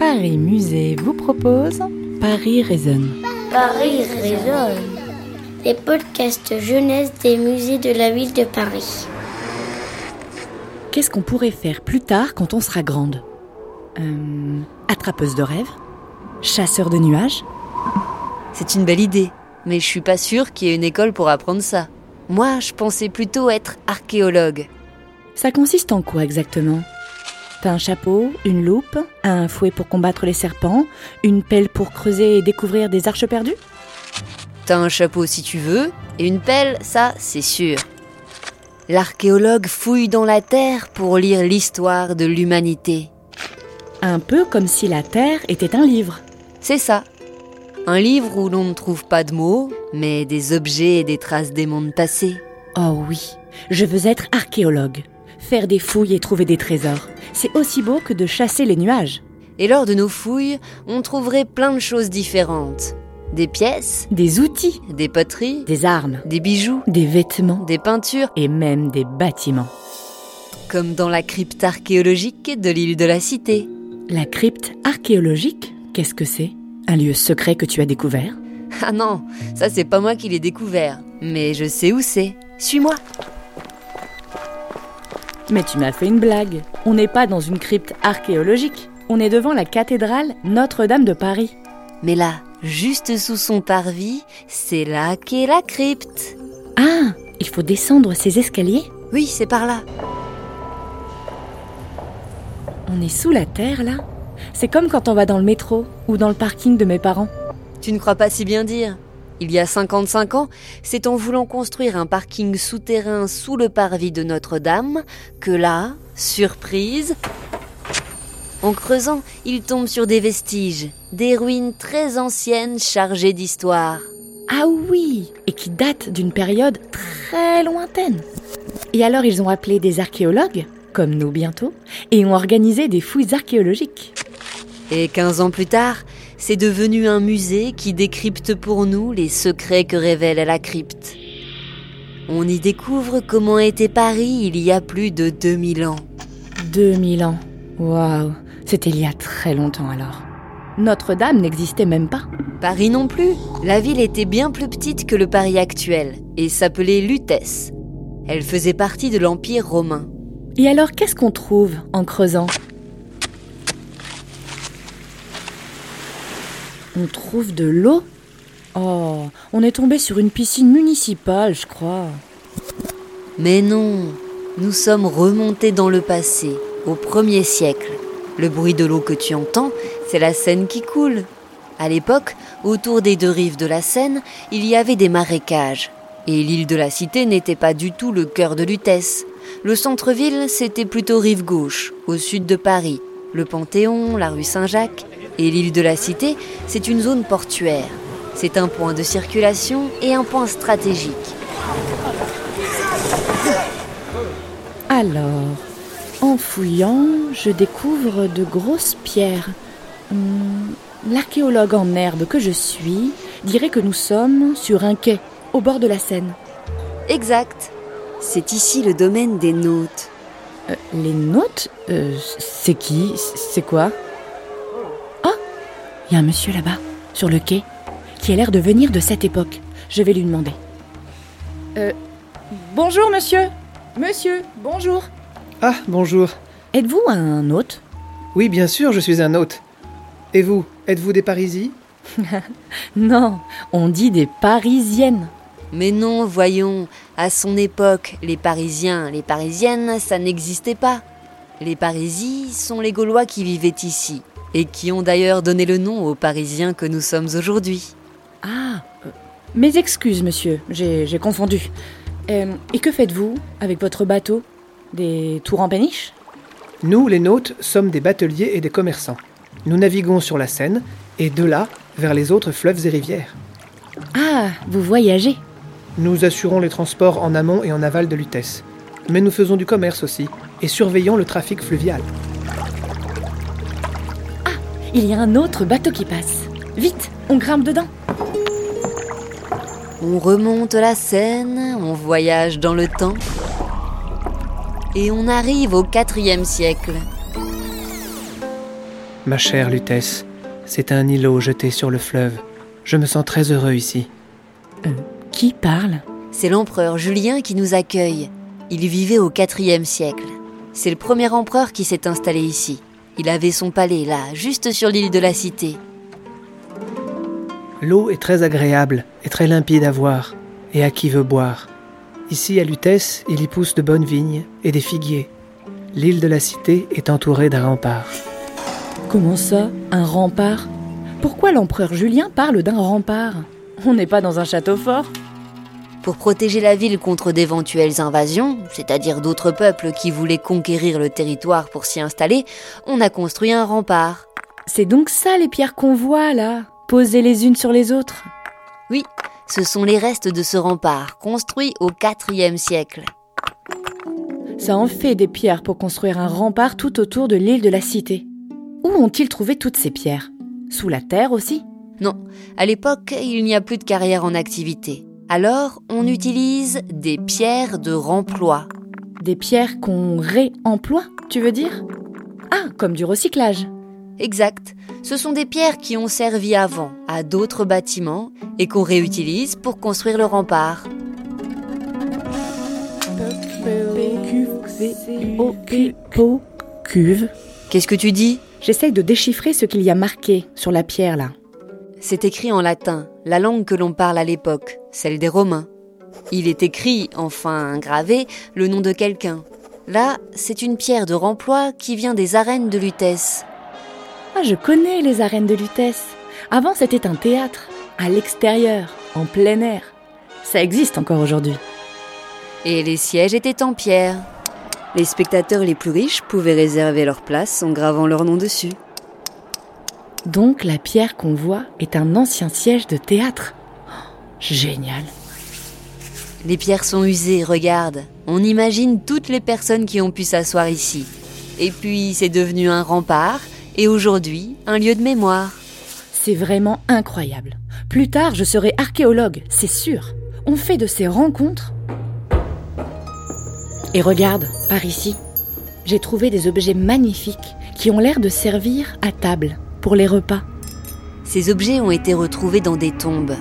Paris Musée vous propose Paris résonne. Paris résonne. Les podcasts jeunesse des musées de la ville de Paris. Qu'est-ce qu'on pourrait faire plus tard quand on sera grande? Euh, Attrapeuse de rêves? Chasseur de nuages? C'est une belle idée, mais je suis pas sûre qu'il y ait une école pour apprendre ça. Moi, je pensais plutôt être archéologue. Ça consiste en quoi exactement? T'as un chapeau, une loupe, un fouet pour combattre les serpents, une pelle pour creuser et découvrir des arches perdues? T'as un chapeau si tu veux, et une pelle, ça, c'est sûr. L'archéologue fouille dans la terre pour lire l'histoire de l'humanité. Un peu comme si la Terre était un livre. C'est ça. Un livre où l'on ne trouve pas de mots, mais des objets et des traces des mondes passés. Oh oui, je veux être archéologue. Faire des fouilles et trouver des trésors. C'est aussi beau que de chasser les nuages. Et lors de nos fouilles, on trouverait plein de choses différentes. Des pièces, Des outils, des poteries, des armes, des bijoux, des vêtements des peintures, et même des bâtiments. comme dans la crypte archéologique de l'île de la Cité. La crypte archéologique, qu'est-ce que c'est? Un lieu secret que tu as découvert? Ah non, ça c'est pas moi qui l'ai découvert, mais je sais où c'est. Suis-moi. Mais tu m'as fait une blague. On n'est pas dans une crypte archéologique. On est devant la cathédrale Notre-Dame de Paris. Mais là, juste sous son parvis, c'est là qu'est la crypte. Ah, il faut descendre ces escaliers? Oui, c'est par là. On est sous la terre là? C'est comme quand on va dans le métro ou dans le parking de mes parents. Tu ne crois pas si bien dire Il y a 55 ans, c'est en voulant construire un parking souterrain sous le parvis de Notre-Dame que là, surprise, en creusant, il tombe sur des vestiges, des ruines très anciennes chargées d'histoire. Ah oui Et qui datent d'une période très lointaine. Et alors ils ont appelé des archéologues, comme nous bientôt, et ont organisé des fouilles archéologiques. Et 15 ans plus tard, c'est devenu un musée qui décrypte pour nous les secrets que révèle la crypte. On y découvre comment était Paris il y a plus de 2000 ans. 2000 ans. Waouh C'était il y a très longtemps alors. Notre-Dame n'existait même pas. Paris non plus. La ville était bien plus petite que le Paris actuel et s'appelait Lutèce. Elle faisait partie de l'Empire romain. Et alors qu'est-ce qu'on trouve en creusant? On trouve de l'eau Oh, on est tombé sur une piscine municipale, je crois. Mais non, nous sommes remontés dans le passé, au premier siècle. Le bruit de l'eau que tu entends, c'est la Seine qui coule. À l'époque, autour des deux rives de la Seine, il y avait des marécages. Et l'île de la Cité n'était pas du tout le cœur de Lutèce. Le centre-ville, c'était plutôt rive gauche, au sud de Paris. Le Panthéon, la rue Saint-Jacques. Et l'île de la Cité, c'est une zone portuaire. C'est un point de circulation et un point stratégique. Alors, en fouillant, je découvre de grosses pierres. Hum, L'archéologue en herbe que je suis dirait que nous sommes sur un quai, au bord de la Seine. Exact. C'est ici le domaine des Nautes. Euh, les notes Euh, C'est qui? C'est quoi? Il y a un monsieur là-bas, sur le quai, qui a l'air de venir de cette époque. Je vais lui demander. Euh, bonjour monsieur Monsieur, bonjour Ah, bonjour. Êtes-vous un hôte? Oui, bien sûr, je suis un hôte. Et vous, êtes-vous des Parisiens? Non, on dit des parisiennes. Mais non, voyons, à son époque, les Parisiens, les Parisiennes, ça n'existait pas. Les Parisis sont les Gaulois qui vivaient ici, et qui ont d'ailleurs donné le nom aux Parisiens que nous sommes aujourd'hui. Ah, euh, mes excuses monsieur, j'ai confondu. Euh, et que faites-vous avec votre bateau? Des tours en péniche? Nous, les nôtes, sommes des bateliers et des commerçants. Nous naviguons sur la Seine, et de là, vers les autres fleuves et rivières. Ah, vous voyagez Nous assurons les transports en amont et en aval de Lutèce. Mais nous faisons du commerce aussi, et surveillons le trafic fluvial. Il y a un autre bateau qui passe. Vite, on grimpe dedans. On remonte la Seine, on voyage dans le temps, et on arrive au IVe siècle. Ma chère Lutèce, c'est un îlot jeté sur le fleuve. Je me sens très heureux ici. Euh, qui parle? C'est l'empereur Julien qui nous accueille. Il vivait au IVe siècle. C'est le premier empereur qui s'est installé ici. Il avait son palais là, juste sur l'île de la Cité. L'eau est très agréable et très limpide à voir, et à qui veut boire. Ici, à Lutèce, il y pousse de bonnes vignes et des figuiers. L'île de la Cité est entourée d'un rempart. Comment ça, un rempart? Pourquoi l'empereur Julien parle d'un rempart? On n'est pas dans un château fort Pour protéger la ville contre d'éventuelles invasions, c'est-à-dire d'autres peuples qui voulaient conquérir le territoire pour s'y installer, on a construit un rempart. C'est donc ça les pierres qu'on voit là, posées les unes sur les autres? Oui, ce sont les restes de ce rempart, construit au IVe siècle. Ça en fait des pierres pour construire un rempart tout autour de l'île de la Cité. Où ont-ils trouvé toutes ces pierres? Sous la terre aussi? Non, à l'époque, il n'y a plus de carrière en activité. Alors, on utilise des pierres de remploi. Des pierres qu'on réemploie, tu veux dire? Ah, comme du recyclage. Exact. Ce sont des pierres qui ont servi avant à d'autres bâtiments et qu'on réutilise pour construire le rempart. Cuve. Qu'est-ce que tu dis? J'essaye de déchiffrer ce qu'il y a marqué sur la pierre là. C'est écrit en latin, la langue que l'on parle à l'époque, celle des Romains. Il est écrit, enfin gravé, le nom de quelqu'un. Là, c'est une pierre de remploi qui vient des arènes de Lutèce. Ah, je connais les arènes de Lutèce. Avant, c'était un théâtre, à l'extérieur, en plein air. Ça existe encore aujourd'hui. Et les sièges étaient en pierre. Les spectateurs les plus riches pouvaient réserver leur place en gravant leur nom dessus. Donc la pierre qu'on voit est un ancien siège de théâtre. Oh, génial. Les pierres sont usées, regarde. On imagine toutes les personnes qui ont pu s'asseoir ici. Et puis c'est devenu un rempart et aujourd'hui un lieu de mémoire. C'est vraiment incroyable. Plus tard, je serai archéologue, c'est sûr. On fait de ces rencontres et regarde, par ici, j'ai trouvé des objets magnifiques qui ont l'air de servir à table pour les repas. Ces objets ont été retrouvés dans des tombes.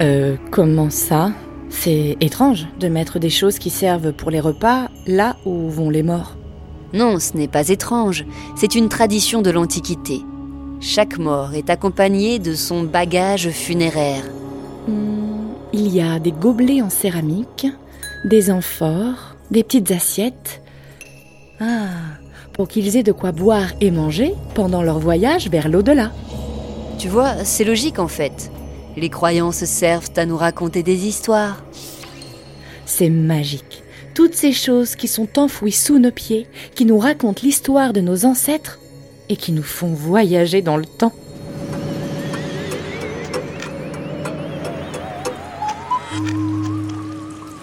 Euh, comment ça? C'est étrange de mettre des choses qui servent pour les repas là où vont les morts. Non, ce n'est pas étrange. C'est une tradition de l'Antiquité. Chaque mort est accompagné de son bagage funéraire. Hmm, il y a des gobelets en céramique, des amphores, des petites assiettes. Ah, pour qu'ils aient de quoi boire et manger pendant leur voyage vers l'au-delà. Tu vois, c'est logique en fait. Les croyances servent à nous raconter des histoires. C'est magique. Toutes ces choses qui sont enfouies sous nos pieds, qui nous racontent l'histoire de nos ancêtres et qui nous font voyager dans le temps.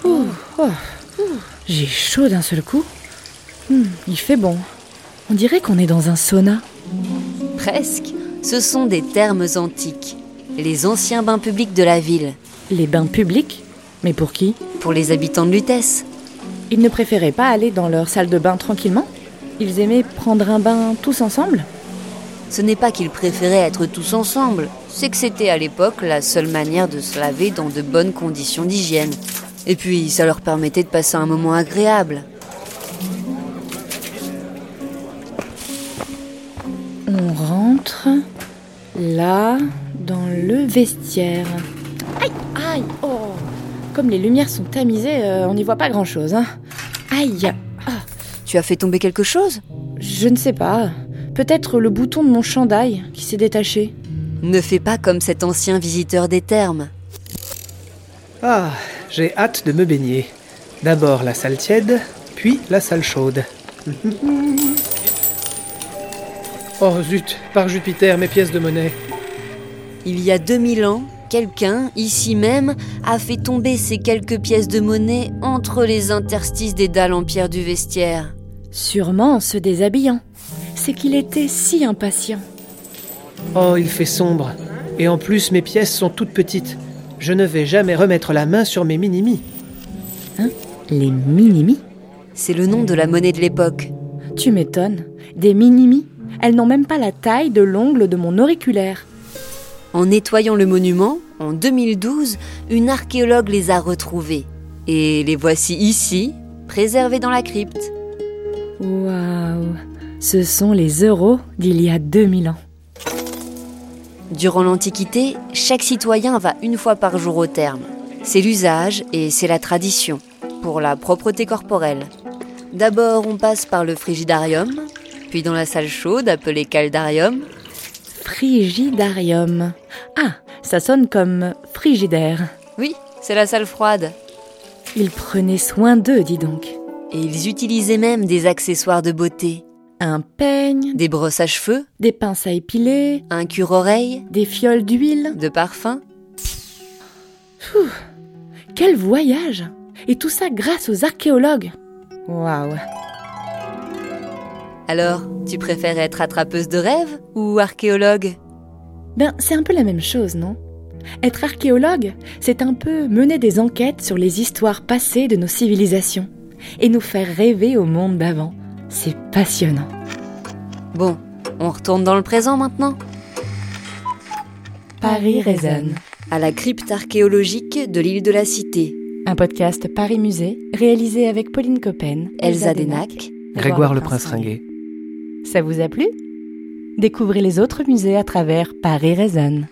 oh. J'ai chaud d'un seul coup. Hmm, il fait bon. On dirait qu'on est dans un sauna. Presque. Ce sont des termes antiques. Les anciens bains publics de la ville. Les bains publics Mais pour qui? Pour les habitants de Lutèce. Ils ne préféraient pas aller dans leur salle de bain tranquillement? Ils aimaient prendre un bain tous ensemble? Ce n'est pas qu'ils préféraient être tous ensemble, c'est que c'était à l'époque la seule manière de se laver dans de bonnes conditions d'hygiène. Et puis, ça leur permettait de passer un moment agréable. Là, dans le vestiaire. Aïe, aïe, oh Comme les lumières sont tamisées, euh, on n'y voit pas grand-chose. Hein. Aïe ah. Tu as fait tomber quelque chose? Je ne sais pas. Peut-être le bouton de mon chandail qui s'est détaché. Ne fais pas comme cet ancien visiteur des thermes. Ah, j'ai hâte de me baigner. D'abord la salle tiède, puis la salle chaude. oh zut, par Jupiter, mes pièces de monnaie. Il y a 2000 ans, quelqu'un, ici même, a fait tomber ces quelques pièces de monnaie entre les interstices des dalles en pierre du vestiaire. Sûrement en se déshabillant. C'est qu'il était si impatient. Oh, il fait sombre. Et en plus, mes pièces sont toutes petites. Je ne vais jamais remettre la main sur mes minimis. Hein? Les minimis C'est le nom de la monnaie de l'époque. Tu m'étonnes. Des minimis Elles n'ont même pas la taille de l'ongle de mon auriculaire. En nettoyant le monument, en 2012, une archéologue les a retrouvées. Et les voici ici, préservées dans la crypte. Waouh Ce sont les euros d'il y a 2000 ans. Durant l'Antiquité, chaque citoyen va une fois par jour au terme. C'est l'usage et c'est la tradition, pour la propreté corporelle. D'abord, on passe par le frigidarium, puis dans la salle chaude appelée caldarium. Frigidarium. Ah, ça sonne comme frigidaire. Oui, c'est la salle froide. Ils prenaient soin d'eux, dis donc. Et ils utilisaient même des accessoires de beauté. Un peigne, Des brosses à cheveux, des pinces à épiler, un cure-oreille, des fioles d'huile. de parfum. Quel voyage Et tout ça grâce aux archéologues. Waouh Alors, tu préfères être attrapeuse de rêves ou archéologue? Ben, c'est un peu la même chose, non? Être archéologue, c'est un peu mener des enquêtes sur les histoires passées de nos civilisations et nous faire rêver au monde d'avant. C'est passionnant. Bon, on retourne dans le présent maintenant Paris résonne. À la crypte archéologique de l'île de la Cité. Un podcast Paris Musée réalisé avec Pauline Coppen, Elsa Denac. Grégoire le Prince Ringuet. Ça vous a plu? Découvrez les autres musées à travers Paris résonne.